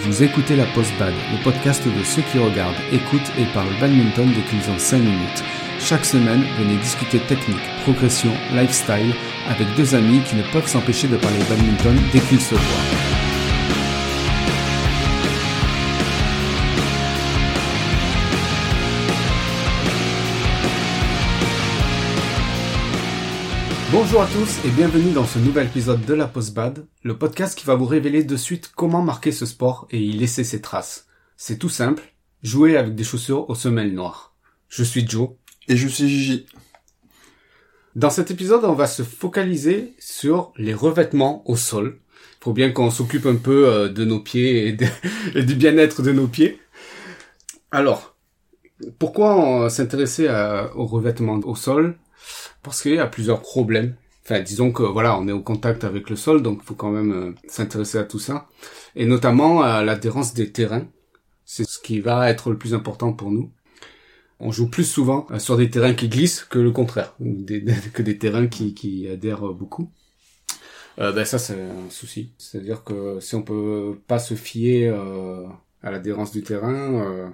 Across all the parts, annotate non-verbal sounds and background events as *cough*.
Vous écoutez la Post Bad, le podcast de ceux qui regardent, écoutent et parlent badminton dès qu'ils ont 5 minutes. Chaque semaine, venez discuter technique, progression, lifestyle avec deux amis qui ne peuvent s'empêcher de parler badminton dès qu'ils se voient. Bonjour à tous et bienvenue dans ce nouvel épisode de la Bad, le podcast qui va vous révéler de suite comment marquer ce sport et y laisser ses traces. C'est tout simple, jouer avec des chaussures aux semelles noires. Je suis Joe. Et je suis Gigi. Dans cet épisode, on va se focaliser sur les revêtements au sol. Il faut bien qu'on s'occupe un peu euh, de nos pieds et, de- *laughs* et du bien-être de nos pieds. Alors, pourquoi euh, s'intéresser à- aux revêtements au sol? Parce qu'il y a plusieurs problèmes. Enfin, disons que voilà, on est au contact avec le sol, donc il faut quand même euh, s'intéresser à tout ça. Et notamment à l'adhérence des terrains. C'est ce qui va être le plus important pour nous. On joue plus souvent euh, sur des terrains qui glissent que le contraire, que des terrains qui, adhèrent beaucoup. Euh, ben ça c'est un souci. C'est-à-dire que si on peut pas se fier euh, à l'adhérence du terrain, euh,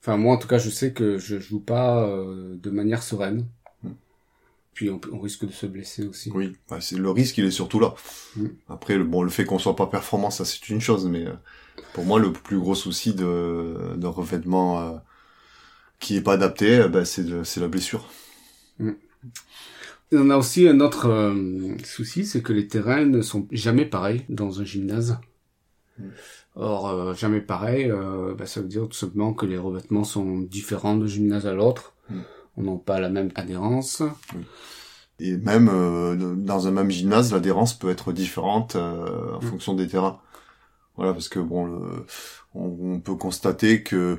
enfin moi en tout cas je sais que je joue pas euh, de manière sereine. Puis on, on risque de se blesser aussi. Oui, bah, c'est le risque, il est surtout là. Mm. Après, le, bon, le fait qu'on soit pas performant, ça c'est une chose, mais euh, pour moi, le plus gros souci de, de revêtement euh, qui est pas adapté, euh, bah, c'est la blessure. Et on a aussi un autre euh, souci, c'est que les terrains ne sont jamais pareils dans un gymnase. Mm. Or, euh, jamais pareil, euh, bah, ça veut dire tout simplement que les revêtements sont différents de gymnase à l'autre. On n'a pas la même adhérence. Et même euh, dans un même gymnase, l'adhérence peut être différente euh, en Mm. fonction des terrains. Voilà, parce que bon, le- on, on peut constater que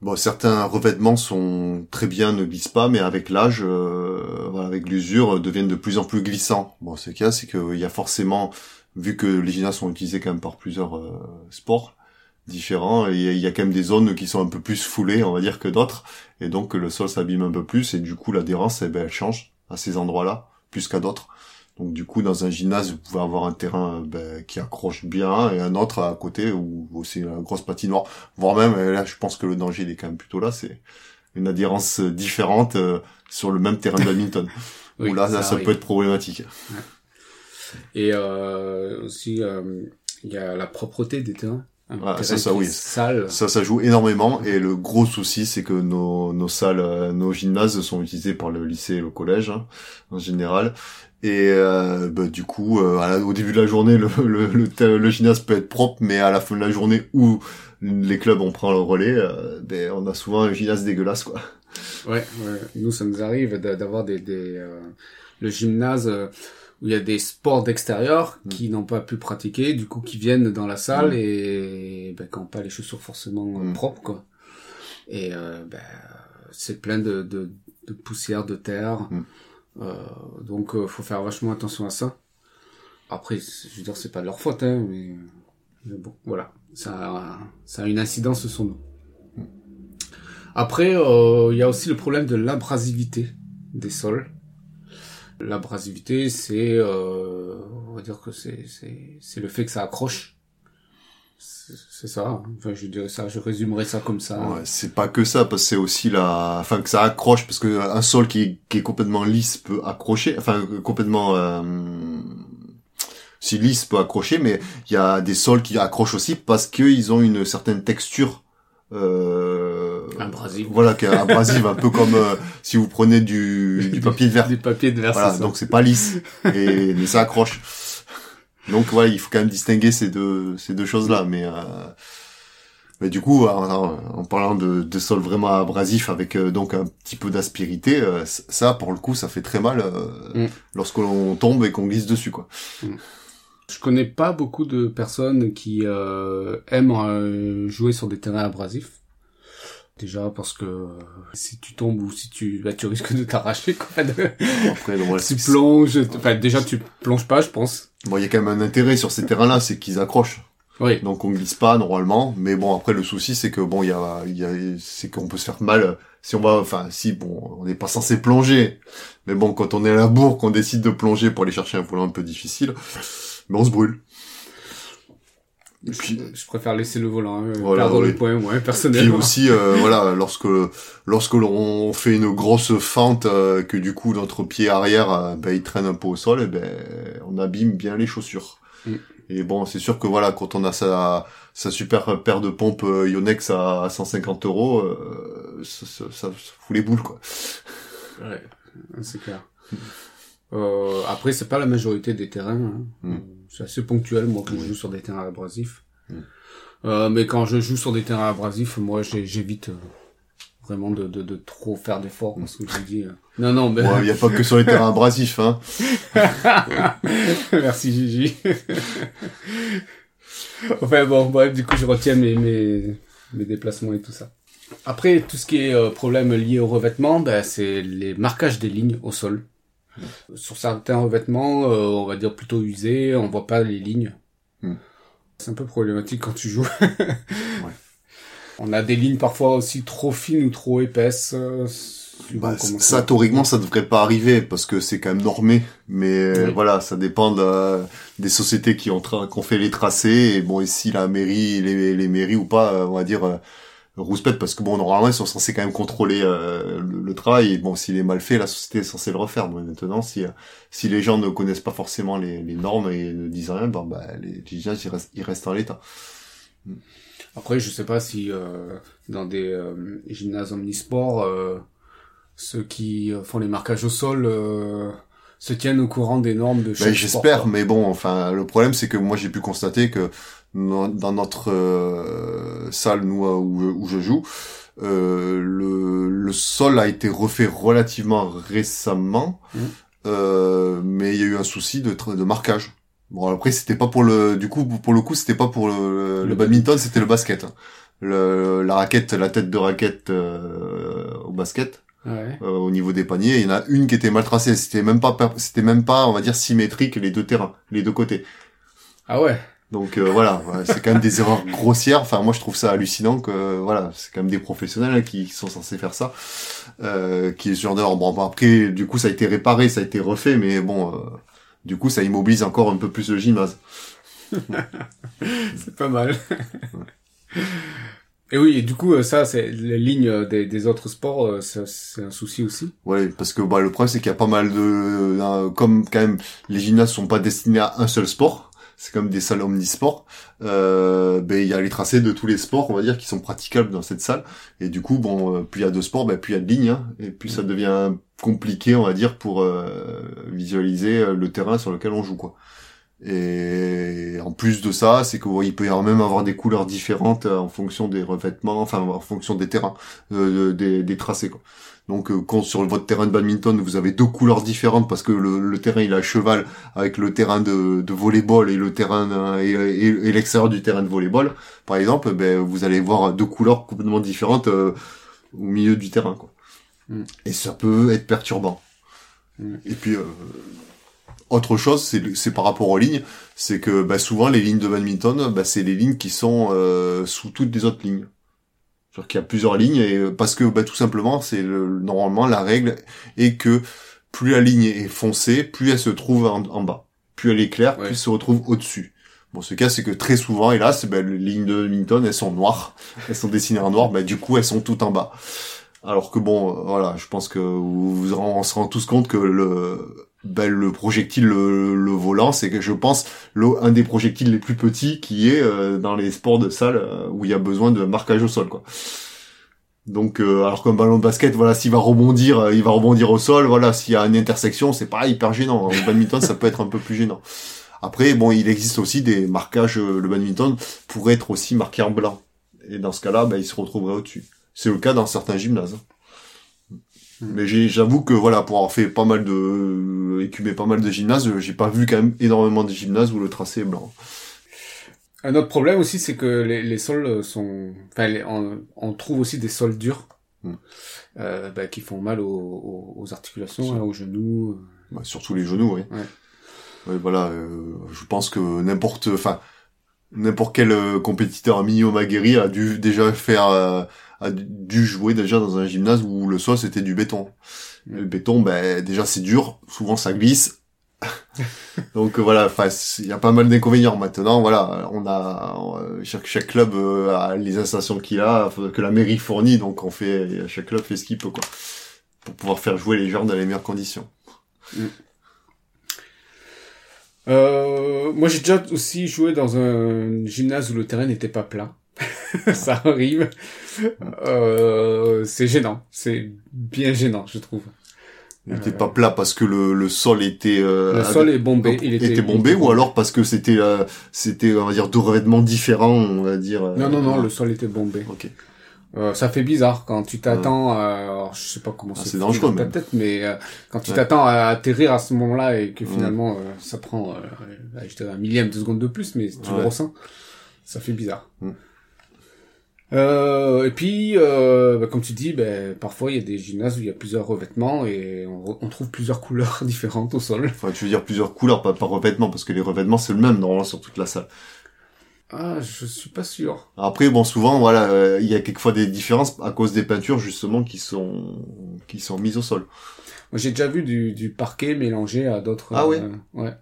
bon, certains revêtements sont très bien, ne glissent pas, mais avec l'âge, euh, voilà, avec l'usure, deviennent de plus en plus glissants. Bon, ce qu'il y a, c'est qu'il y a forcément, vu que les gymnases sont utilisés quand même par plusieurs sports différents, il y, a, il y a quand même des zones qui sont un peu plus foulées, on va dire, que d'autres, et donc le sol s'abîme un peu plus, et du coup l'adhérence, eh ben, elle change à ces endroits-là, plus qu'à d'autres. Donc du coup, dans un gymnase, vous pouvez avoir un terrain ben, qui accroche bien et un autre à côté où, où c'est une grosse patinoire. Voire même, et là, je pense que le danger il est quand même plutôt là, c'est une adhérence différente euh, sur le même terrain de badminton. *laughs* Oui, où là, ça, ça arrive. peut être problématique. Et euh, aussi, euh, il y a la propreté des terrains. Un Ah, ça, ça, oui. Ça, ça joue énormément. Et le gros souci, c'est que nos, nos salles, euh, nos gymnases sont utilisés par le lycée et le collège hein, en général. Et euh, bah, du coup, euh, au début de la journée, le, le, le, le gymnase peut être propre, mais à la fin de la journée où les clubs on prend le relais, euh, ben, on a souvent un gymnase dégueulasse, quoi. Ouais, ouais. Nous, ça nous arrive d'a- d'avoir des, des euh, le gymnase euh, où il y a des sports d'extérieur Mm. qui n'ont pas pu pratiquer, du coup qui viennent dans la salle Mm. et ben, qui n'ont pas les chaussures forcément euh, Mm. propres, quoi. Et euh, ben, c'est plein de, de, de poussière, de terre. Euh, donc, euh, faut faire vachement attention à ça. Après, je veux dire, c'est pas de leur faute, hein, mais, mais bon, voilà. Ça, a- ça a une incidence sur nous. Après, euh, il y a aussi le problème de l'abrasivité des sols. L'abrasivité, c'est, euh, on va dire que c'est, c'est, c'est le fait que ça accroche. C'est ça. hein. Enfin, je dirais ça, je résumerais ça comme ça. Ouais, c'est pas que ça, parce que c'est aussi la, enfin que ça accroche, parce que un sol qui qui est complètement lisse peut accrocher, enfin complètement euh... si lisse peut accrocher, mais il y a des sols qui accrochent aussi parce qu'ils ont une certaine texture. Euh... Abrasive. Voilà, qui est abrasive, un peu comme euh, si vous prenez du, *laughs* du papier de verre. Des papiers de verre, Voilà, donc c'est pas lisse et mais ça accroche. Donc voilà, il faut quand même distinguer ces deux ces deux choses là, mais euh, mais du coup en, en- parlant de, de sol vraiment abrasif avec euh, donc un petit peu d'aspérité, euh, ça pour le coup ça fait très mal euh, Mm. lorsque l'on tombe et qu'on glisse dessus quoi. Je connais pas beaucoup de personnes qui euh, aiment euh, jouer sur des terrains abrasifs. Déjà parce que euh, si tu tombes ou si tu bah, tu risques de t'arracher quoi. de- Après bon, *laughs* tu c'est- plonges, enfin déjà tu plonges pas je pense. bon, il y a quand même un intérêt sur ces terrains là, c'est qu'ils accrochent. Oui. Donc on glisse pas normalement, mais bon après le souci c'est que bon il y a, il y a c'est qu'on peut se faire mal si on va enfin si bon on n'est pas censé plonger, mais bon quand on est à la bourre qu'on décide de plonger pour aller chercher un volant un peu difficile, mais on se brûle. Je, puis- je préfère laisser le volant, hein, Voilà, perdre oui. les points, moi, Puis personnellement. aussi, euh, voilà, lorsque lorsque l'on fait une grosse fente, euh, que du coup notre pied arrière, ben, il traîne un peu au sol, et ben on abîme bien les chaussures. Mm. Et bon, c'est sûr que voilà, quand on a sa sa super paire de pompes euh, Yonex à 150 euros, euh, ça, ça, ça fout les boules quoi. Ouais, c'est clair. Euh, après, c'est pas la majorité des terrains. Hein. Mm. Euh, C'est assez ponctuel, moi, quand je joue sur des terrains abrasifs. Mm. Euh, mais quand je joue sur des terrains abrasifs, moi, j'évite euh, vraiment de, de, de trop faire d'efforts parce que je dis... euh, Non, non, mais... Il y a pas que sur les terrains abrasifs, hein. *laughs* Merci Gigi. enfin bon, bref, du coup, je retiens mes, mes, mes déplacements et tout ça. Après, tout ce qui est euh, problème lié au revêtement, ben, c'est les marquages des lignes au sol. Sur certains revêtements, euh, on va dire plutôt usés, on voit pas les lignes. Hmm. C'est un peu problématique quand tu joues. *laughs* On a des lignes parfois aussi trop fines ou trop épaisses. euh, Bah, ça, théoriquement, ça devrait pas arriver parce que c'est quand même normé. Mais euh, Oui. voilà, ça dépend de- des sociétés qui ont, qui ont fait les tracés. Et bon, ici, la mairie, les, les mairies ou pas, euh, on va dire, rouspète parce que bon, normalement, ils sont censés quand même contrôler euh, le, le travail. Et bon, s'il est mal fait, la société est censée le refaire. Bon, maintenant, si, euh, si les gens ne connaissent pas forcément les, les normes et ne disent rien, bon, bah, les gymnases, ils restent, ils restent en l'état. Après, je sais pas si euh, dans des euh, gymnases omnisports, euh, ceux qui font les marquages au sol euh, se tiennent au courant des normes de chaque Ben, j'espère, mais bon, enfin, le problème c'est que moi j'ai pu constater que dans notre euh, salle, nous, euh, où, où je joue, euh, le, le sol a été refait relativement récemment, Mhm. euh, mais il y a eu un souci de, de marquage. Bon après c'était pas pour le, du coup pour le coup c'était pas pour le, le, Le badminton, c'était le basket. Le, la raquette, la tête de raquette euh, au basket Ouais. euh, au niveau des paniers, il y en a une qui était mal tracée. C'était même pas, c'était même pas, on va dire, symétrique les deux terrains, les deux côtés. Ah ouais. Donc euh, voilà, c'est quand même des erreurs grossières. Enfin, moi je trouve ça hallucinant que euh, voilà, c'est quand même des professionnels hein, qui, qui sont censés faire ça, euh, qui est ce genre d'erreur. Bon, bon, après, du coup, ça a été réparé, ça a été refait, mais bon, euh, du coup, ça immobilise encore un peu plus le gymnase. C'est pas mal. et oui, et du coup, ça, c'est les lignes des, des autres sports, euh, ça, c'est un souci aussi. Ouais, parce que bah, le problème c'est qu'il y a pas mal de, euh, comme quand même les gymnases sont pas destinés à un seul sport, c'est comme des salles omnisports. Euh, ben il y a les tracés de tous les sports, on va dire, qui sont praticables dans cette salle. Et du coup, bon, euh, plus il y a de sports, ben plus il y a de lignes, hein, et plus ça devient compliqué, on va dire, pour euh, visualiser euh, le terrain sur lequel on joue, quoi. Et en plus de ça, c'est qu'il peut y avoir même avoir des couleurs différentes euh, en fonction des revêtements, enfin en fonction des terrains, euh, des, des tracés, quoi. Donc euh, quand sur votre terrain de badminton vous avez deux couleurs différentes parce que le, le terrain il est à cheval avec le terrain de, de volleyball et le terrain euh, et, et- et l'extérieur du terrain de volleyball par exemple, ben vous allez voir deux couleurs complètement différentes euh, au milieu du terrain quoi. Mm. Et ça peut être perturbant. Mm. Et puis euh, autre chose, c'est par rapport aux lignes, c'est que bah, souvent les lignes de badminton, bah, c'est les lignes qui sont euh, sous toutes les autres lignes. C'est-à-dire qu'il y a plusieurs lignes et euh, parce que bah, tout simplement, c'est le- normalement la règle est que plus la ligne est foncée, plus elle se trouve en, en bas. Plus elle est claire, Ouais. plus elle se retrouve au-dessus. Bon, ce cas, c'est que très souvent, hélas, bah, les lignes de badminton, elles sont noires, *laughs* elles sont dessinées en noir, bah, du coup, elles sont toutes en bas. Alors que bon, euh, voilà, je pense que vous, vous en- on se rend tous compte que le, ben, le projectile, le, le volant, c'est que je pense le, un des projectiles les plus petits qui est euh, dans les sports de salle euh, où il y a besoin de marquage au sol, quoi. Donc, euh, alors qu'un ballon de basket, voilà, s'il va rebondir, euh, il va rebondir au sol. Voilà, s'il y a une intersection, c'est pas hyper gênant. En badminton, ça peut être un peu plus gênant. Après, bon, il existe aussi des marquages. euh, le badminton pourrait être aussi marqué en blanc. Et dans ce cas-là, ben, il se retrouverait au-dessus. C'est le cas dans certains gymnases. Mais j'ai- j'avoue que voilà, pour avoir fait pas mal de, écumé pas mal de gymnases, j'ai pas vu quand même énormément de gymnases où le tracé est blanc. Un autre problème aussi, c'est que les, les sols sont, enfin, les- on, on trouve aussi des sols durs, Mm. euh, bah, qui font mal aux, aux, aux articulations, hein, aux genoux. Bah, surtout les genoux, oui. Ouais. Ouais, voilà, euh, je pense que n'importe, enfin, n'importe quel euh, compétiteur minimum aguerri a dû déjà faire, euh, a dû jouer déjà dans un gymnase où le sol c'était du béton. Mm. Le béton, ben déjà c'est dur, souvent ça glisse, *laughs* Donc euh, voilà, enfin il y a pas mal d'inconvénients maintenant. Voilà, on a euh, chaque chaque club euh, a les installations qu'il a, que la mairie fournit, donc on fait chaque club fait ce qu'il peut quoi, pour pouvoir faire jouer les joueurs dans les meilleures conditions. Mm. Euh, moi j'ai déjà aussi joué dans un gymnase où le terrain n'était pas plat. *laughs* ça arrive. Euh, c'est gênant, c'est bien gênant, je trouve. Il n'était pas plat parce que le, le sol était euh, le sol est bombé, il était, bombé ou alors parce que c'était euh, c'était on va dire deux revêtements différents, on va dire. non non non, le sol était bombé. OK. Euh, ça fait bizarre quand tu t'attends, euh, je sais pas comment ah, c'est dangereux ta tête, mais euh, quand tu t'attends à atterrir à ce moment-là et que finalement ça prend, un millième de seconde de plus, mais tu le ressens, ça fait bizarre. Euh, et puis, euh, bah, comme tu dis, ben, parfois il y a des gymnases où il y a plusieurs revêtements et on, on trouve plusieurs *laughs* couleurs différentes au sol. Enfin, tu veux dire plusieurs couleurs, pas par revêtement, parce que les revêtements c'est le même normalement sur toute la salle. Ah, je suis pas sûr. Après, bon, souvent, voilà, euh, il y a quelquefois des différences à cause des peintures justement qui sont qui sont mises au sol. Moi, j'ai déjà vu du, du parquet mélangé à d'autres. Ah ouais. Euh, ouais.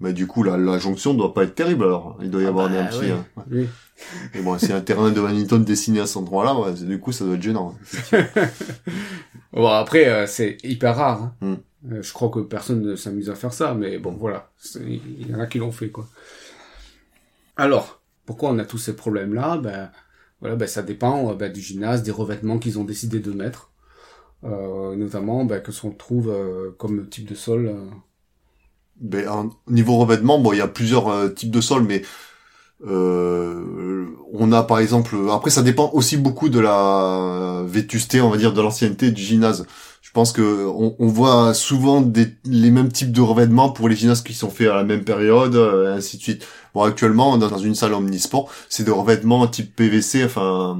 Mais du coup, la, la jonction doit pas être terrible alors. Il doit y ah avoir bah, un petit. Hein. Oui. *laughs* Et bon, c'est un terrain de badminton dessiné à cet endroit-là, ouais, du coup, ça doit être gênant. *laughs* bon, après, euh, c'est hyper rare. Hein. Hmm. Euh, je crois que personne ne s'amuse à faire ça, mais bon, voilà. Il y en a qui l'ont fait, quoi. Alors, pourquoi on a tous ces problèmes-là? Ben, voilà, ben, ça dépend euh, ben, du gymnase, des revêtements qu'ils ont décidé de mettre. Euh, notamment, ben, que qu'on trouve comme type de sol. Ben, niveau revêtement, bon, il y a plusieurs types de sols, mais euh, on a par exemple, après ça dépend aussi beaucoup de la vétusté, on va dire, de l'ancienneté du gymnase. Je pense que on, voit souvent des, les mêmes types de revêtements pour les gymnases qui sont faits à la même période, euh, et ainsi de suite. Bon, actuellement, dans une salle omnisport, c'est des revêtements type PVC, enfin,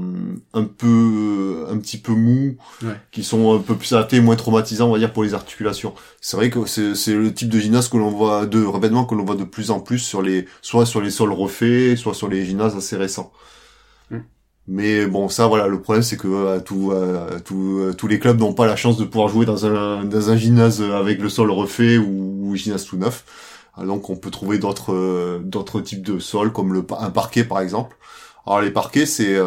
un peu, un petit peu mou, qui sont un peu plus adaptés, moins traumatisants, on va dire, pour les articulations. C'est vrai que c'est le type de gymnase que l'on voit, de revêtements que l'on voit de plus en plus sur les, soit sur les sols refaits, soit sur les gymnases assez récents. Mm. Mais bon, ça, voilà, le problème, c'est que euh, tout, euh, euh, tous les clubs n'ont pas la chance de pouvoir jouer dans un, dans un gymnase avec le sol refait ou, ou gymnase tout neuf. Ah, donc on peut trouver d'autres d'autres types de sols comme le un parquet par exemple. Alors les parquets c'est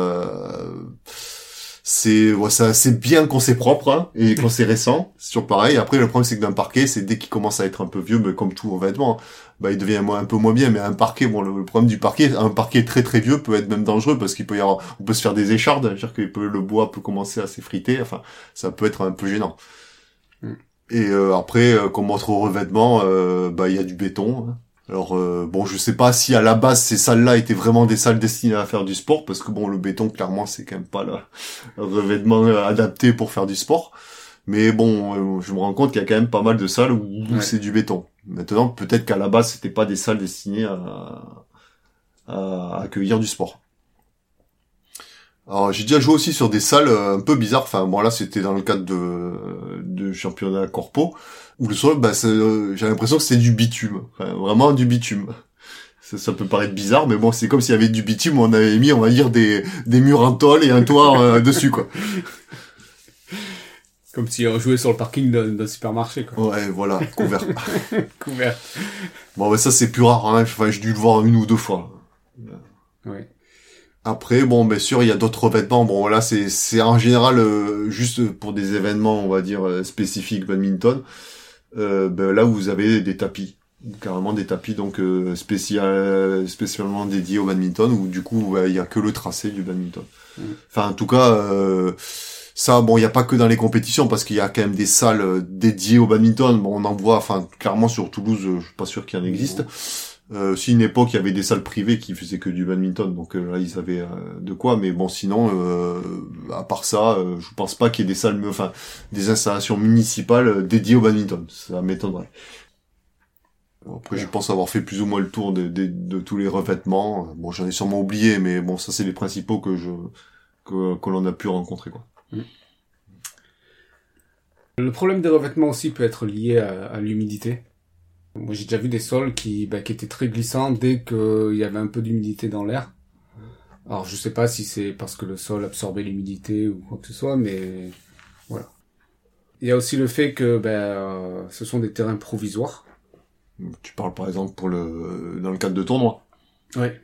c'est ouais, ça c'est bien quand c'est propre hein, et quand c'est récent, c'est toujours pareil. Après le problème c'est que d'un parquet, c'est dès qu'il commence à être un peu vieux, mais comme tout en vêtements, bah il devient un peu moins bien. Mais un parquet, bon le, problème du parquet, un parquet très très vieux peut être même dangereux parce qu'il peut y avoir, on peut se faire des échardes, c'est-à-dire que le bois peut commencer à s'effriter. Enfin, ça peut être un peu gênant. Mm. Et euh, après, euh, comme autre revêtement, euh, bah il y a du béton. Hein. Alors bon, je sais pas si à la base ces salles-là étaient vraiment des salles destinées à faire du sport, parce que bon, le béton clairement c'est quand même pas le *laughs* revêtement adapté pour faire du sport. Mais bon, je me rends compte qu'il y a quand même pas mal de salles où, c'est du béton. Maintenant, peut-être qu'à la base c'était pas des salles destinées à, à accueillir du sport. Alors j'ai déjà joué aussi sur des salles euh, un peu bizarres. Enfin bon là c'était dans le cadre de, de championnat corpo où le sol, bah, euh, j'ai l'impression que c'est du bitume, vraiment du bitume. *laughs* Ça, peut paraître bizarre, mais bon c'est comme s'il y avait du bitume, on avait mis on va dire des, des murs en tôle et un toit euh, *laughs* dessus quoi. Comme si on jouait sur le parking d'un supermarché quoi. Ouais voilà couvert. *laughs* couvert. Bon mais ça c'est plus rare. Hein. Enfin j'ai dû le voir une ou deux fois. Ouais. Après, bon, bien sûr, il y a d'autres revêtements. Bon, là, c'est c'est en général euh, juste pour des événements, on va dire euh, spécifiques badminton. Euh, ben, là où vous avez des tapis, carrément des tapis donc euh, spécial, spécialement dédiés au badminton, où du coup, il y a que le tracé du badminton. Mmh. Enfin, en tout cas, ça, bon, il n'y a pas que dans les compétitions, parce qu'il y a quand même des salles dédiées au badminton. Bon, on en voit, enfin, clairement sur Toulouse, je suis pas sûr qu'il y en existe. Mmh. Euh, si une époque il y avait des salles privées qui faisaient que du badminton, donc euh, là ils avaient euh, de quoi. Mais bon, sinon, euh, à part ça, je pense pas qu'il y ait des salles, enfin des installations municipales dédiées au badminton. Ça m'étonnerait. après, je pense avoir fait plus ou moins le tour de, de, tous les revêtements. Bon, j'en ai sûrement oublié, mais bon, ça c'est les principaux que je que, que l'on a pu rencontrer, quoi. Mm. Le problème des revêtements aussi peut être lié à l'humidité. Moi, j'ai déjà vu des sols qui, bah, qui étaient très glissants dès qu'il y avait un peu d'humidité dans l'air. Alors, je sais pas si c'est parce que le sol absorbait l'humidité ou quoi que ce soit, mais voilà. Il y a aussi le fait que ben, euh, ce sont des terrains provisoires. Tu parles par exemple pour le dans le cadre de tournois. Ouais.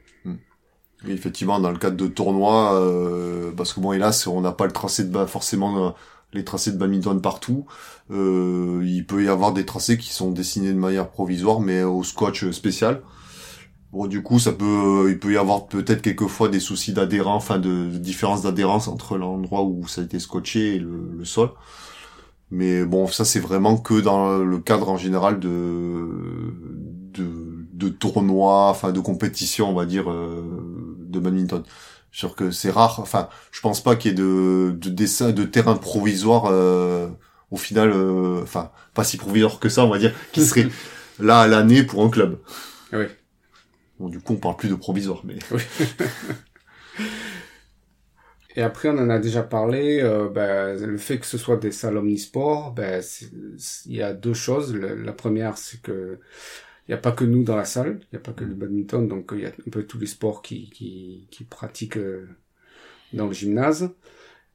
Et effectivement, dans le cadre de tournois, euh, parce que bon, hélas, on n'a pas le tracé de bas forcément euh, les tracés de badminton partout. Euh, il peut y avoir des tracés qui sont dessinés de manière provisoire, mais au scotch spécial. Bon, du coup, ça peut, il peut y avoir peut-être quelquefois des soucis d'adhérence, enfin de, différence d'adhérence entre l'endroit où ça a été scotché et le, sol. Mais bon, ça c'est vraiment que dans le cadre en général de de, de tournois, enfin de compétition, on va dire, euh, de badminton. Sûr que c'est rare. Enfin, je pense pas qu'il y ait de de dessin, de terrain provisoire. euh, au final, euh, enfin, pas si provisoire que ça, on va dire, qui serait *laughs* là à l'année pour un club. Oui. Bon, du coup, on parle plus de provisoire, mais *laughs* Et après, on en a déjà parlé, euh, ben, le fait que ce soit des salles omnisports, ben, il y a deux choses. Le- la première, c'est que n'y a pas que nous dans la salle, il n'y a pas que le badminton, donc il y a un peu tous les sports qui, qui, qui pratiquent euh, dans le gymnase.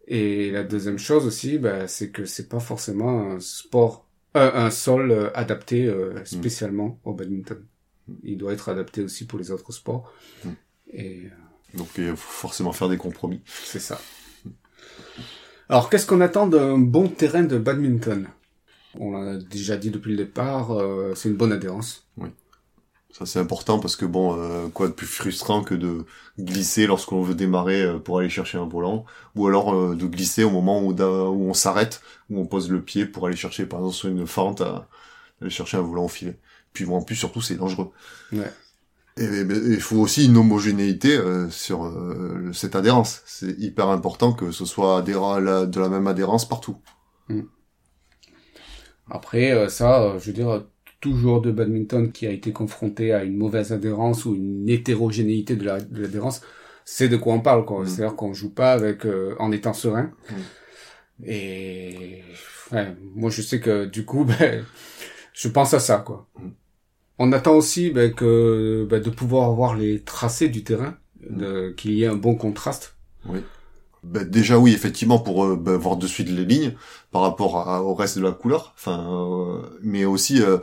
Et la deuxième chose aussi, ben, c'est que c'est pas forcément un sport, euh, un sol euh, adapté euh, spécialement au badminton. Il doit être adapté aussi pour les autres sports. Mm. Et euh, donc il faut forcément faire des compromis. c'est ça. Alors, qu'est-ce qu'on attend d'un bon terrain de badminton? On l'a déjà dit depuis le départ, euh, c'est une bonne adhérence. Ça c'est important parce que bon, euh, quoi de plus frustrant que de glisser lorsqu'on veut démarrer euh, pour aller chercher un volant, ou alors euh, de glisser au moment où, on s'arrête, où on pose le pied pour aller chercher par exemple sur une fente, à, aller chercher un volant au filet. Puis bon, en plus surtout c'est dangereux. Ouais. Et il faut aussi une homogénéité euh, sur euh, cette adhérence. C'est hyper important que ce soit de la même adhérence partout. Après, euh, ça, euh, je veux dire, tout joueur de badminton qui a été confronté à une mauvaise adhérence ou une hétérogénéité de la- de l'adhérence, c'est de quoi on parle, quoi. Mm. C'est-à-dire qu'on joue pas avec, euh, en étant serein. Mm. Et, ouais, moi, je sais que, du coup, *laughs* ben, je pense à ça, quoi. Mm. On attend aussi, ben, que, ben, de pouvoir avoir les tracés du terrain, qu'il y ait un bon contraste. Ben, déjà oui, effectivement, pour euh, ben, voir de suite les lignes par rapport à- au reste de la couleur. Enfin, euh, mais aussi euh,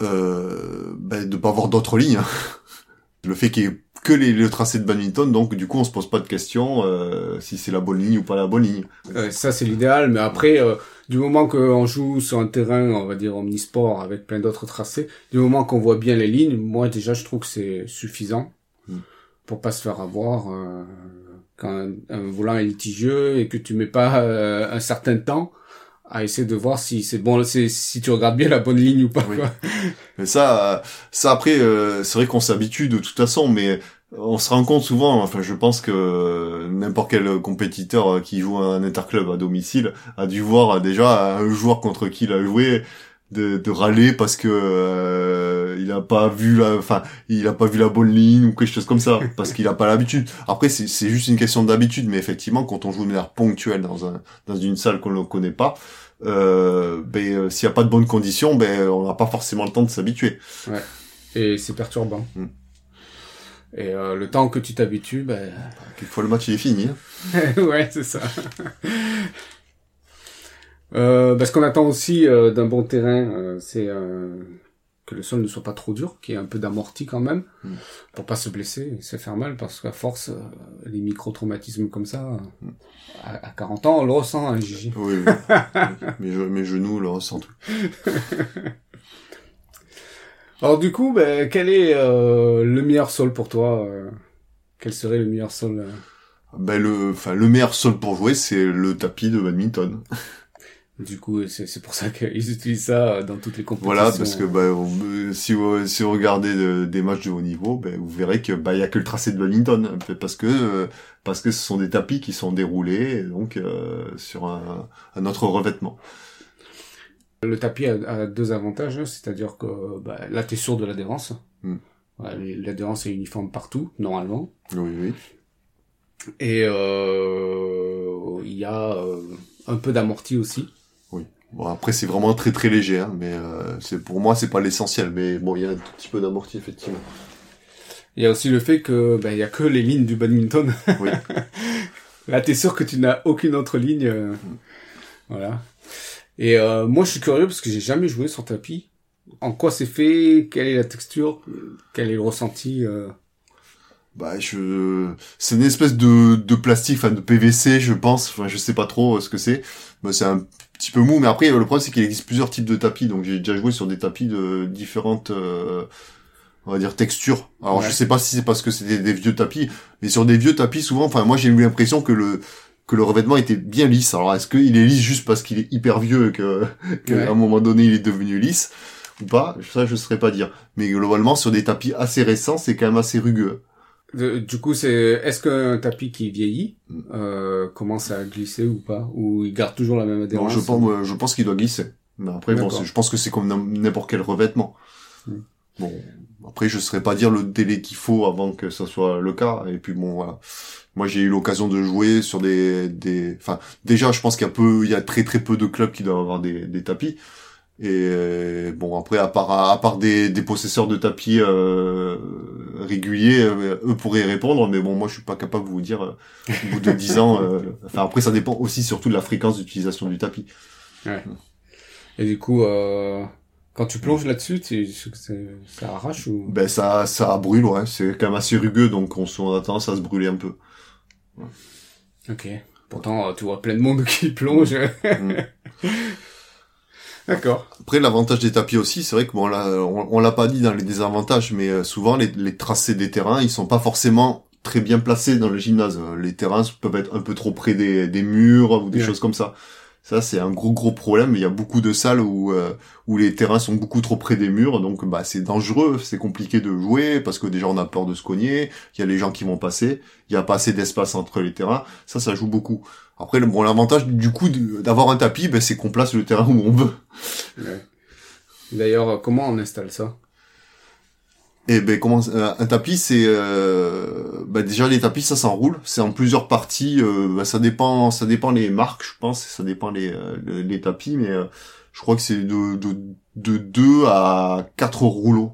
euh, ben, de pas avoir d'autres lignes. hein. *laughs* Le fait qu'il y ait que les, le tracé de badminton, donc du coup on se pose pas de questions euh, si c'est la bonne ligne ou pas la bonne ligne. Euh, ça, c'est l'idéal, mais après, euh, du moment qu'on joue sur un terrain, on va dire omnisport, avec plein d'autres tracés, du moment qu'on voit bien les lignes, moi, déjà, je trouve que c'est suffisant Mm. pour pas se faire avoir euh, quand un, volant est litigieux et que tu mets pas euh, un certain temps à essayer de voir si c'est bon, si tu regardes bien la bonne ligne ou pas. Oui. quoi. Mais ça, ça après, euh, c'est vrai qu'on s'habitue de toute façon, mais on se rend compte souvent, enfin je pense que n'importe quel compétiteur euh, qui joue un interclub à domicile a dû voir euh, déjà un joueur contre qui il a joué de, de râler parce que euh, il a pas vu la, enfin il a pas vu la bonne ligne ou quelque chose comme ça parce qu'il a pas l'habitude. Après c'est c'est juste une question d'habitude, mais effectivement quand on joue de manière ponctuelle dans un dans une salle qu'on ne connaît pas, euh, ben euh, s'il y a pas de bonnes conditions, ben on n'a pas forcément le temps de s'habituer. Et c'est perturbant. Mm. Et euh, le temps que tu t'habitues, ben, Quelquefois le match il est fini. hein. *laughs* ouais, c'est ça. Euh, bah, ce qu'on attend aussi euh, d'un bon terrain, euh, c'est euh, que le sol ne soit pas trop dur, qu'il y ait un peu d'amorti quand même, Mm. pour pas se blesser et se faire mal, parce qu'à force, euh, les micro-traumatismes comme ça, euh, à, à 40 ans, on le ressent, hein, Gigi. Oui, oui. *laughs* mes, mes genoux le ressentent. *laughs* Alors du coup, ben, quel est euh, le meilleur sol pour toi Quel serait le meilleur sol Ben le, enfin le meilleur sol pour jouer c'est le tapis de badminton. Du coup, c'est pour ça qu'ils utilisent ça euh, dans toutes les compétitions. Voilà, parce que on- si vous si vous regardez de- des matchs de haut niveau, ben vous verrez que il y a que le tracé de badminton parce que euh, parce que ce sont des tapis qui sont déroulés donc euh, sur un, un autre revêtement. Le tapis a, a deux avantages, hein, c'est-à-dire que bah, là, tu es sûr de l'adhérence. Mm. Les- L'adhérence est uniforme partout, normalement. Oui, oui. Et euh, il y a euh, un peu d'amorti aussi. Bon après c'est vraiment très très léger, hein, mais euh, c'est pour moi c'est pas l'essentiel, mais bon il y a un tout petit peu d'amorti effectivement. Il y a aussi le fait que bah, il y a que les lignes du badminton. Oui. *laughs* Là, t'es sûr que tu n'as aucune autre ligne. euh, Voilà. Et euh, moi, je suis curieux parce que j'ai jamais joué sur tapis. En quoi c'est fait? Quelle est la texture? Quel est le ressenti euh? Bah, je, c'est une espèce de, de plastique, enfin de PVC, je pense. Enfin, je sais pas trop ce que c'est. Mais c'est un petit peu mou. Mais après, le problème, c'est qu'il existe plusieurs types de tapis. Donc, j'ai déjà joué sur des tapis de différentes, euh, on va dire, textures. Alors, Ouais. je sais pas si c'est parce que c'était des vieux tapis, mais sur des vieux tapis, souvent, enfin, moi, j'ai eu l'impression que le que le revêtement était bien lisse. Alors, est-ce qu'il est lisse juste parce qu'il est hyper vieux et que *laughs* qu'à Ouais. un moment donné, il est devenu lisse ou pas? Ça, je saurais pas dire. Mais globalement, sur des tapis assez récents, c'est quand même assez rugueux. Du coup, c'est est-ce qu'un tapis qui vieillit Mm. euh, commence à glisser ou pas? Ou il garde toujours la même Non, adhérence? je pense, euh, je pense qu'il doit glisser. Mais après, bon, je pense que c'est comme n'im- n'importe quel revêtement. Hmm. Bon, après, je saurais pas dire le délai qu'il faut avant que ça soit le cas. Et puis bon, voilà. Moi, j'ai eu l'occasion de jouer sur des, des, enfin, déjà, je pense qu'il y a peu, il y a très très peu de clubs qui doivent avoir des, des tapis. Et euh, bon, après, à part à part des, des possesseurs de tapis euh, réguliers, euh, eux pourraient répondre. Mais bon, moi, je suis pas capable de vous dire euh, au bout de 10 ans. euh, *laughs* enfin, après, ça dépend aussi surtout de la fréquence d'utilisation du tapis. Et du coup, euh, quand tu plonges là-dessus, tu, ça arrache ou? Ben ça, ça brûle, ouais. C'est quand même assez rugueux, donc on, on a tendance à se brûler un peu. Ok. Pourtant, tu vois plein de monde *laughs* qui plonge. Mm. *laughs* D'accord. Après, l'avantage des tapis aussi, c'est vrai que bon, là, on, on l'a pas dit dans les désavantages, mais euh, souvent les, les tracés des terrains, ils sont pas forcément très bien placés dans le gymnase. Euh, Les terrains peuvent être un peu trop près des, des murs ou des Ouais. choses comme ça. Ça, c'est un gros gros problème. Il y a beaucoup de salles où euh, où les terrains sont beaucoup trop près des murs, donc bah c'est dangereux, c'est compliqué de jouer parce que déjà on a peur de se cogner. Il y a les gens qui vont passer. Il y a pas assez d'espace entre les terrains. Ça, ça joue beaucoup. Après, bon, l'avantage du coup d'avoir un tapis, ben, c'est qu'on place le terrain où on veut. D'ailleurs, comment on installe ça? Et ben comment euh, un tapis c'est euh, ben, déjà les tapis ça s'enroule, c'est en plusieurs parties, euh, ben, ça dépend ça dépend les marques je pense, ça dépend les euh, les, les tapis mais euh, je crois que c'est de de de 2 à 4 rouleaux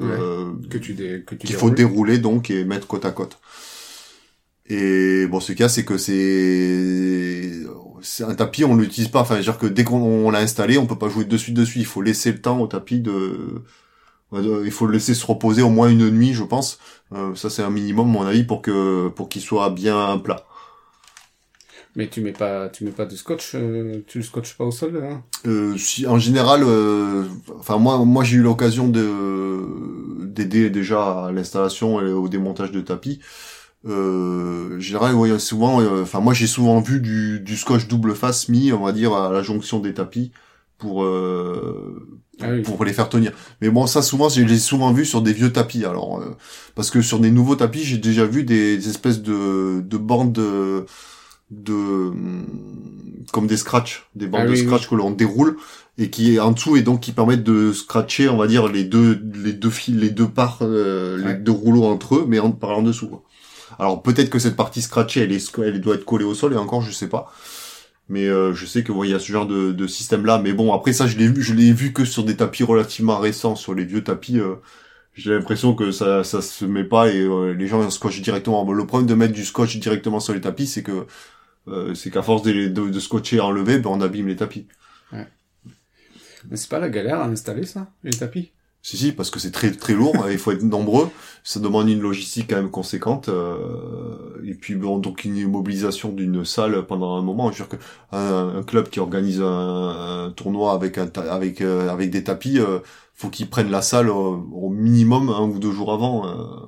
euh, que tu dé, que tu qu'il faut dérouler donc et mettre côte à côte. Et bon, ce cas, c'est que c'est c'est un tapis, on l'utilise pas. Enfin, dire que dès qu'on on l'a installé, on peut pas jouer de suite dessus. Il faut laisser le temps au tapis ouais, de- il faut le laisser se reposer au moins une nuit, je pense. Euh, ça, c'est un minimum, à mon avis, pour que pour qu'il soit bien plat. Mais tu mets pas, tu mets pas de scotch, euh, tu le scotches pas au sol, hein? Euh, si, en général, euh, enfin moi, moi j'ai eu l'occasion de d'aider déjà à l'installation et au démontage de tapis. Euh, général, ouais, souvent, enfin moi j'ai souvent vu du, du scotch double face mis, on va dire, à la jonction des tapis pour euh, Ah oui. pour les faire tenir. Mais bon, ça souvent, je l'ai souvent vu sur des vieux tapis. Alors, euh, parce que sur des nouveaux tapis, j'ai déjà vu des, espèces de, de bandes de, de hum, comme des scratch, des bandes Ah de oui, scratch que l'on déroule et qui est en dessous et donc qui permettent de scratcher, on va dire les deux les deux fils, les deux parts, euh, les deux rouleaux entre eux, mais en, par en dessous. quoi. Alors peut-être que cette partie scratchée, elle, est, elle doit être collée au sol et encore, je sais pas. Mais euh, je sais que ouais, il y a ce genre de, de système là. Mais bon, après ça, je l'ai vu, je l'ai vu que sur des tapis relativement récents, sur les vieux tapis. euh, j'ai l'impression que ça ça se met pas et euh, les gens scotchent directement. Bon, le problème de mettre du scotch directement sur les tapis, c'est que euh, c'est qu'à force de, de, de scotcher et enlever, ben on abîme les tapis. Mais c'est pas la galère à installer ça, les tapis? Si si, parce que c'est très très lourd, il faut être nombreux, ça demande une logistique quand même conséquente, euh, et puis bon donc une immobilisation d'une salle pendant un moment. Je veux dire que un, club qui organise un, tournoi avec avec euh, avec des tapis, euh, faut qu'ils prennent la salle au, minimum un ou deux jours avant euh,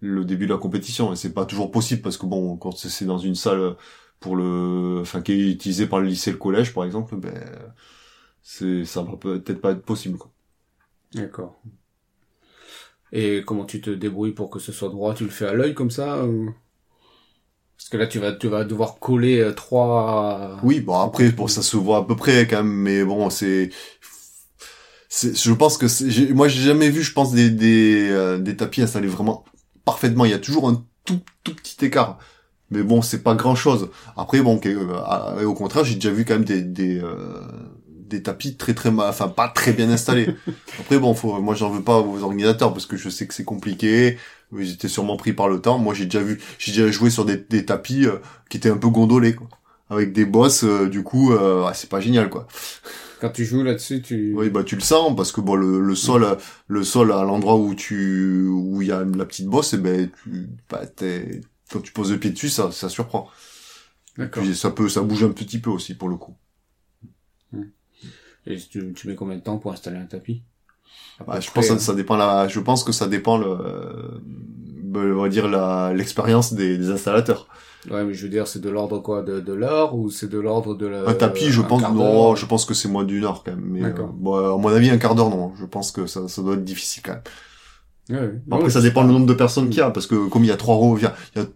le début de la compétition, et c'est pas toujours possible parce que bon quand c'est dans une salle pour le, enfin qui est utilisée par le lycée, le collège par exemple, ben c'est ça va peut-être pas être possible. D'accord. Et comment tu te débrouilles pour que ce soit droit? Tu le fais à l'œil comme ça ou... Parce que là, tu vas, tu vas devoir coller euh, trois. Oui, bon après, bon ça se voit à peu près quand même, mais bon c'est, je pense que moi j'ai jamais vu, je pense des des, euh, des tapis installés vraiment parfaitement. Il y a toujours un tout tout petit écart, mais bon c'est pas grand chose. Après bon, euh, au contraire j'ai déjà vu quand même des des euh, des tapis très très mal, enfin pas très bien installés. *laughs* Après bon, faut, moi j'en veux pas aux organisateurs parce que je sais que c'est compliqué. Ils étaient sûrement pris par le temps. Moi j'ai déjà vu, j'ai déjà joué sur des, des tapis euh, qui étaient un peu gondolés quoi avec des bosses, euh, du coup, euh, ouais, c'est pas génial, quoi. Quand tu joues là-dessus, tu... Oui, bah tu le sens parce que bon le, le sol, le sol à l'endroit où tu où il y a la petite bosse, et ben tu, bah, t'es, quand tu poses le pied dessus, ça, ça surprend. D'accord. Ça peut, ça bouge un petit peu aussi pour le coup. Et tu, tu mets combien de temps pour installer un tapis? Bah, je pense que ça, dépend la, je pense que ça dépend le, euh, on va dire la l'expérience des, des installateurs. Ouais, mais je veux dire, c'est de l'ordre quoi? De, de l'heure ou c'est de l'ordre de la... un tapis, je un pense, non, je pense que c'est moins d'une heure quand même. Mais euh, D'accord. bon, à mon avis, un quart d'heure, non. Je pense que ça, ça doit être difficile quand même. Ouais. Après, Ouais, ça dépend le nombre de personnes qu'il y a, parce que comme il y a trois il y a, il y a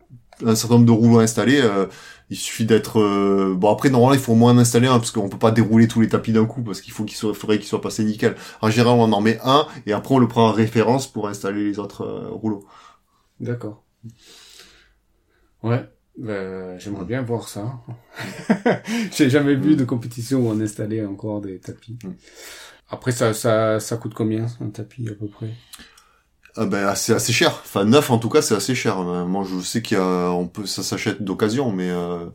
un certain nombre de rouleaux installés, euh, il suffit d'être... euh, Bon, après, normalement, il faut au moins en installer un, parce qu'on peut pas dérouler tous les tapis d'un coup, parce qu'il faut qu'il soit, faudrait qu'il soit passé nickel. En général, on en met un, et après, on le prend en référence pour installer les autres euh, rouleaux. D'accord. Ouais, bah, j'aimerais bien voir ça. *laughs* J'ai jamais vu de compétition où on installait encore des tapis. Après, ça, ça, ça coûte combien un tapis à peu près? Ah ben, c'est assez cher. Enfin, neuf, en tout cas, c'est assez cher. Euh, Moi, je sais qu'il y a, on peut, ça s'achète d'occasion, mais euh,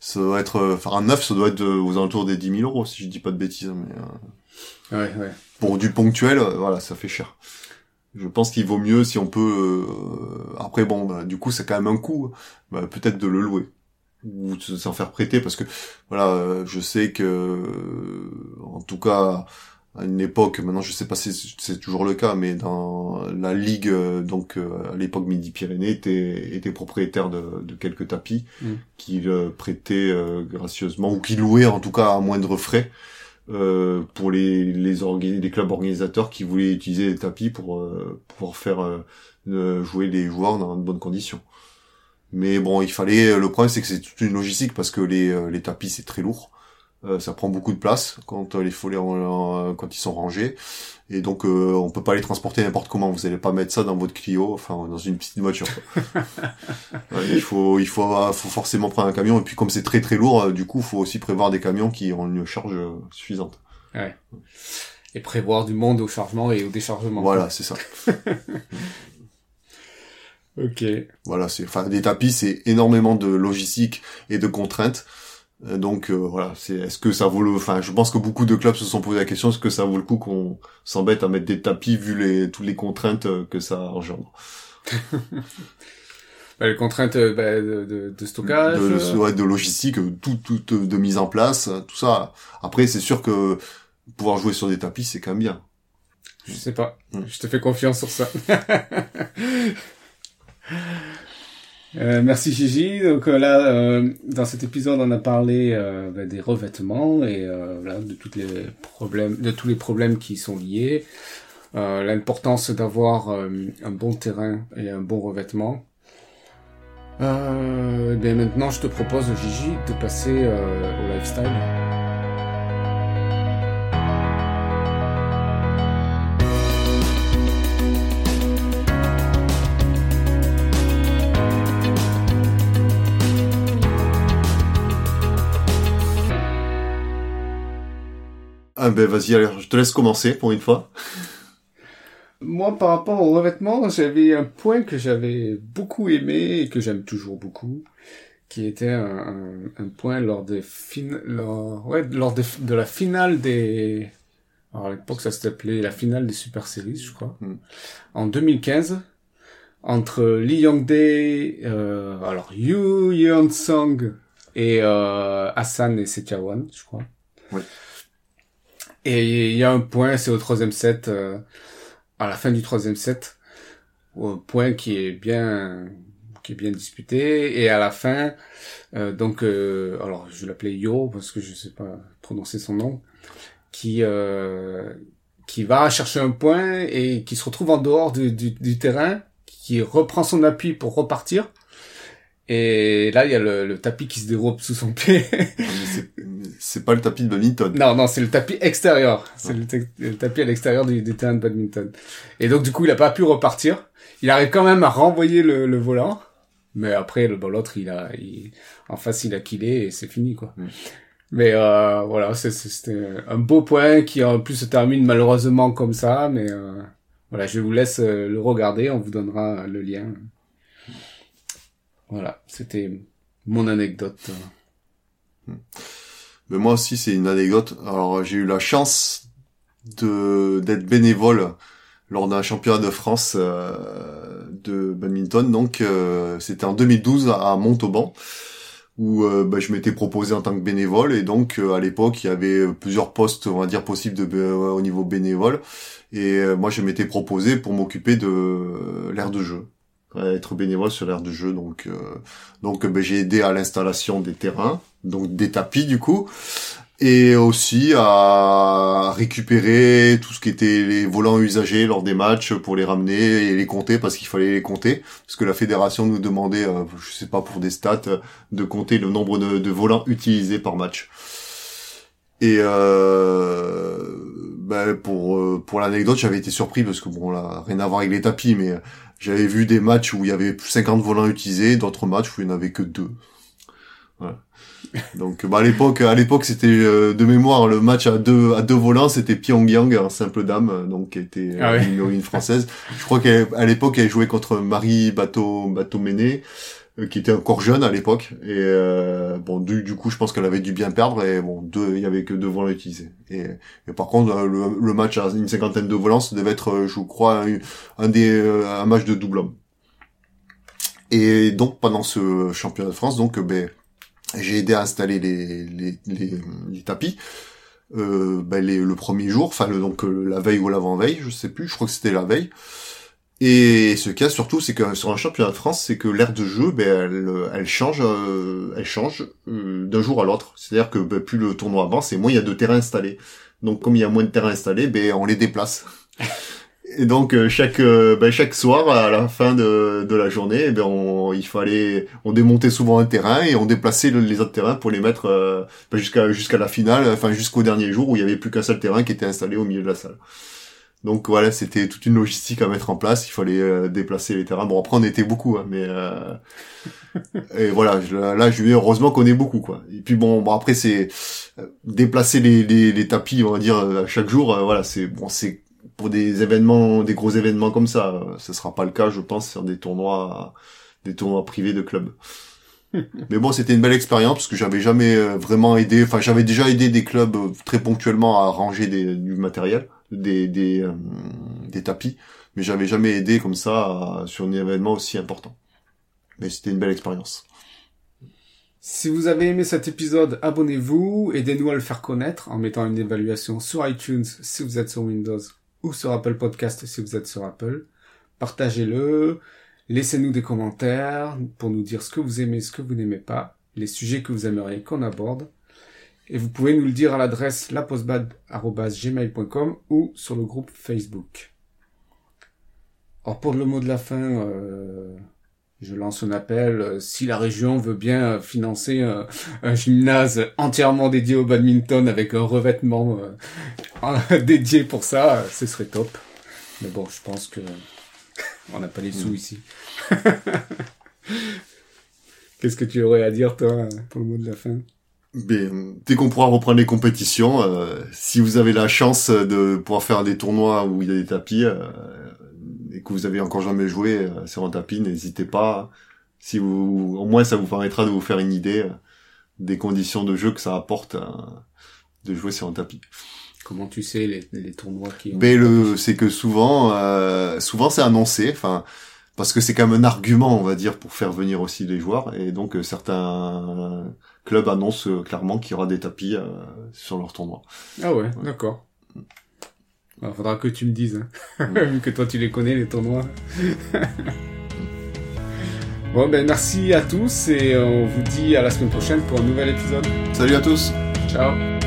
ça doit être, euh, enfin, un neuf, ça doit être euh, aux alentours des 10 000 euros, si je dis pas de bêtises. Mais euh, Ouais, ouais. pour du ponctuel, voilà, ça fait cher. Je pense qu'il vaut mieux si on peut. euh, Après, bon, bah, du coup, c'est quand même un coût. Bah, peut-être de le louer ou de s'en faire prêter, parce que voilà, euh, je sais que, en tout cas, à une époque, maintenant, je sais pas si c'est toujours le cas, mais dans la ligue, euh, donc euh, à l'époque Midi-Pyrénées, était, était propriétaire de, de quelques tapis Mm. qu'il euh, prêtait euh, gracieusement ou qu'il louait en tout cas à moindre frais euh, pour les les, orga- les clubs organisateurs qui voulaient utiliser les tapis pour euh, pouvoir faire jouer les joueurs dans de bonnes conditions. Mais bon, il fallait. Le problème, c'est que c'est toute une logistique parce que les les tapis c'est très lourd. Euh, ça prend beaucoup de place quand euh, les faut les ran- quand ils sont rangés et donc euh, on peut pas les transporter n'importe comment. Vous allez pas mettre ça dans votre Clio, enfin dans une petite voiture. *laughs* Ouais, il faut il faut faut forcément prendre un camion et puis comme c'est très très lourd, euh, du coup, faut aussi prévoir des camions qui ont une charge euh, suffisante. Et prévoir du monde au chargement et au déchargement. Voilà, c'est ça. *laughs* Ok. Voilà, c'est enfin des tapis, c'est énormément de logistique et de contraintes. Euh, Donc euh, voilà, c'est est-ce que ça vaut le enfin je pense que beaucoup de clubs se sont posé la question est-ce que ça vaut le coup qu'on s'embête à mettre des tapis vu les toutes les contraintes euh, que ça engendre. *laughs* Bah, les contraintes euh, bah, de, de, de stockage. de, ouais, de logistique, tout, tout de mise en place, tout ça. Après c'est sûr que pouvoir jouer sur des tapis c'est quand même bien. Je sais pas. Je te fais confiance sur ça. *laughs* Euh, merci Gigi. Donc euh, là, euh, dans cet épisode, on a parlé bah, des revêtements et de tous les problèmes qui y sont liés. L'importance d'avoir un bon terrain et un bon revêtement. Euh, bien maintenant, je te propose Gigi de passer au lifestyle. Ah ben vas-y, alors je te laisse commencer pour une fois. Moi, par rapport au revêtement, j'avais un point que j'avais beaucoup aimé et que j'aime toujours beaucoup, qui était un, un, un point lors des fin... lors, ouais, lors des- de la finale des... Alors à l'époque, ça s'appelait la finale des Super Series, je crois. Mm. En 2015, entre Lee Young-dae, euh, alors Yu Yeon-sung et euh, Hassan et Setiawan, je crois. Oui. Et il y a un point, c'est au troisième set, euh, à la fin du troisième set, au point qui est bien, qui est bien disputé, et à la fin, euh, donc, euh, alors je l'appelais Yo parce que je sais pas prononcer son nom, qui euh, qui va chercher un point et qui se retrouve en dehors du, du, du terrain, qui reprend son appui pour repartir. Et là, il y a le, le tapis qui se dérobe sous son pied. *laughs* C'est- pas le tapis de badminton. Non, non, c'est le tapis extérieur. C'est le, ta- le tapis à l'extérieur du, du terrain de badminton. Et donc, du coup, il a pas pu repartir. Il arrive quand même à renvoyer le, le volant. Mais après, le bon, l'autre, il a, il, en face, il a killé et c'est fini, quoi. Mm. Mais euh, voilà, c'était un beau point qui en plus se termine malheureusement comme ça. Mais euh, voilà, je vous laisse euh, le regarder. On vous donnera le lien. Voilà, c'était mon anecdote. Mais moi aussi, c'est une anecdote. Alors, j'ai eu la chance de d'être bénévole lors d'un championnat de France euh, de badminton. Donc, euh, c'était en 2012 à Montauban où euh, bah, je m'étais proposé en tant que bénévole et donc à l'époque il y avait plusieurs postes on va dire possibles au niveau bénévole et moi je m'étais proposé pour m'occuper de l'aire de jeu être bénévole sur l'aire de jeu. Donc donc bah, j'ai aidé à l'installation des terrains donc des tapis du coup et aussi à récupérer tout ce qui était les volants usagés lors des matchs pour les ramener et les compter parce qu'il fallait les compter. Parce que la fédération nous demandait euh, je sais pas pour des stats de compter le nombre de, volants utilisés par match. Et euh, ben pour euh, pour l'anecdote j'avais été surpris parce que bon là rien à voir avec les tapis mais j'avais vu des matchs où il y avait 50 volants utilisés d'autres matchs où il n'y en avait que deux voilà. Donc bah à l'époque à l'époque c'était euh, de mémoire le match à deux à deux volants c'était Pyongyang en simple dame donc qui était euh, ah une héroïne française. Je crois qu'à l'époque elle jouait contre Marie Bateau Bateau Méné qui était encore jeune à l'époque et bon du, du coup je pense qu'elle avait dû bien perdre et bon deux il y avait que deux volants utilisés et, et par contre le, le, match à une cinquantaine de volants ça devait être je crois un, des un match de double homme. Et donc pendant ce championnat de France donc ben j'ai aidé à installer les, les, les, tapis. Euh, ben les, le premier jour, enfin donc euh, la veille ou l'avant-veille, je sais plus, je crois que c'était la veille. Et ce a surtout, c'est que sur un championnat de France, c'est que l'aire de jeu, ben, elle, elle change, euh, elle change euh, d'un jour à l'autre. C'est-à-dire que ben, plus le tournoi avance, et moins il y a de terrain installé. Donc comme il y a moins de terrain installé, ben on les déplace. Et donc euh, chaque euh, ben, chaque soir à la fin de, de la journée, eh ben on, il fallait on démontait souvent un terrain et on déplaçait les autres terrains pour les mettre euh, ben, jusqu'à jusqu'à la finale, enfin jusqu'au dernier jour où il y avait plus qu'un seul terrain qui était installé au milieu de la salle. Donc voilà, c'était toute une logistique à mettre en place. Il fallait déplacer les terrains. Bon après on était beaucoup, hein, mais et voilà. Là je heureusement qu'on est beaucoup quoi. Et puis bon, bon après c'est déplacer les, les, les tapis, on va dire chaque jour. voilà, c'est bon c'est pour des événements, des gros événements comme ça. Ce sera pas le cas, je pense, sur des tournois, des tournois privés de clubs. *laughs* Mais bon, c'était une belle expérience parce que j'avais jamais euh, vraiment aidé. Enfin, j'avais déjà aidé des clubs euh, très ponctuellement à ranger des, du matériel, des des, euh, des tapis, mais j'avais jamais aidé comme ça sur un événement aussi important. Mais c'était une belle expérience. Si vous avez aimé cet épisode, abonnez-vous, aidez-nous à le faire connaître en mettant une évaluation sur iTunes si vous êtes sur Windows ou sur Apple Podcast si vous êtes sur Apple. Partagez-le, laissez-nous des commentaires pour nous dire ce que vous aimez, ce que vous n'aimez pas, les sujets que vous aimeriez qu'on aborde. Et vous pouvez nous le dire à l'adresse lapostbad.gmail.com ou sur le groupe Facebook. Alors pour le mot de la fin, euh, je lance un appel. Euh, si la région veut bien euh, financer un, gymnase entièrement dédié au badminton avec un revêtement euh, *laughs* dédié pour ça, ce serait top. Mais bon, je pense que *laughs* on n'a pas les sous mm. ici. *laughs* Qu'est-ce que tu aurais à dire, toi, pour le mot de la fin? Ben, dès qu'on pourra reprendre les compétitions, si vous avez la chance de pouvoir faire des tournois où il y a des tapis, et que vous avez encore jamais joué euh, sur un tapis, n'hésitez pas. Si vous, au moins, ça vous permettra de vous faire une idée euh, des conditions de jeu que ça apporte euh, de jouer sur un tapis. Comment tu sais les, les tournois qui ont... Ben le, c'est que souvent, souvent c'est annoncé. Enfin, parce que c'est quand même un argument, on va dire, pour faire venir aussi les joueurs. Et donc certains clubs annoncent clairement qu'il y aura des tapis sur leur tournoi. Ah ouais. d'accord. Il faudra que tu me dises, hein. *laughs* vu que toi tu les connais, les tournois. *laughs* bon, ben merci à tous et on vous dit à la semaine prochaine pour un nouvel épisode. Salut à tous. Ciao.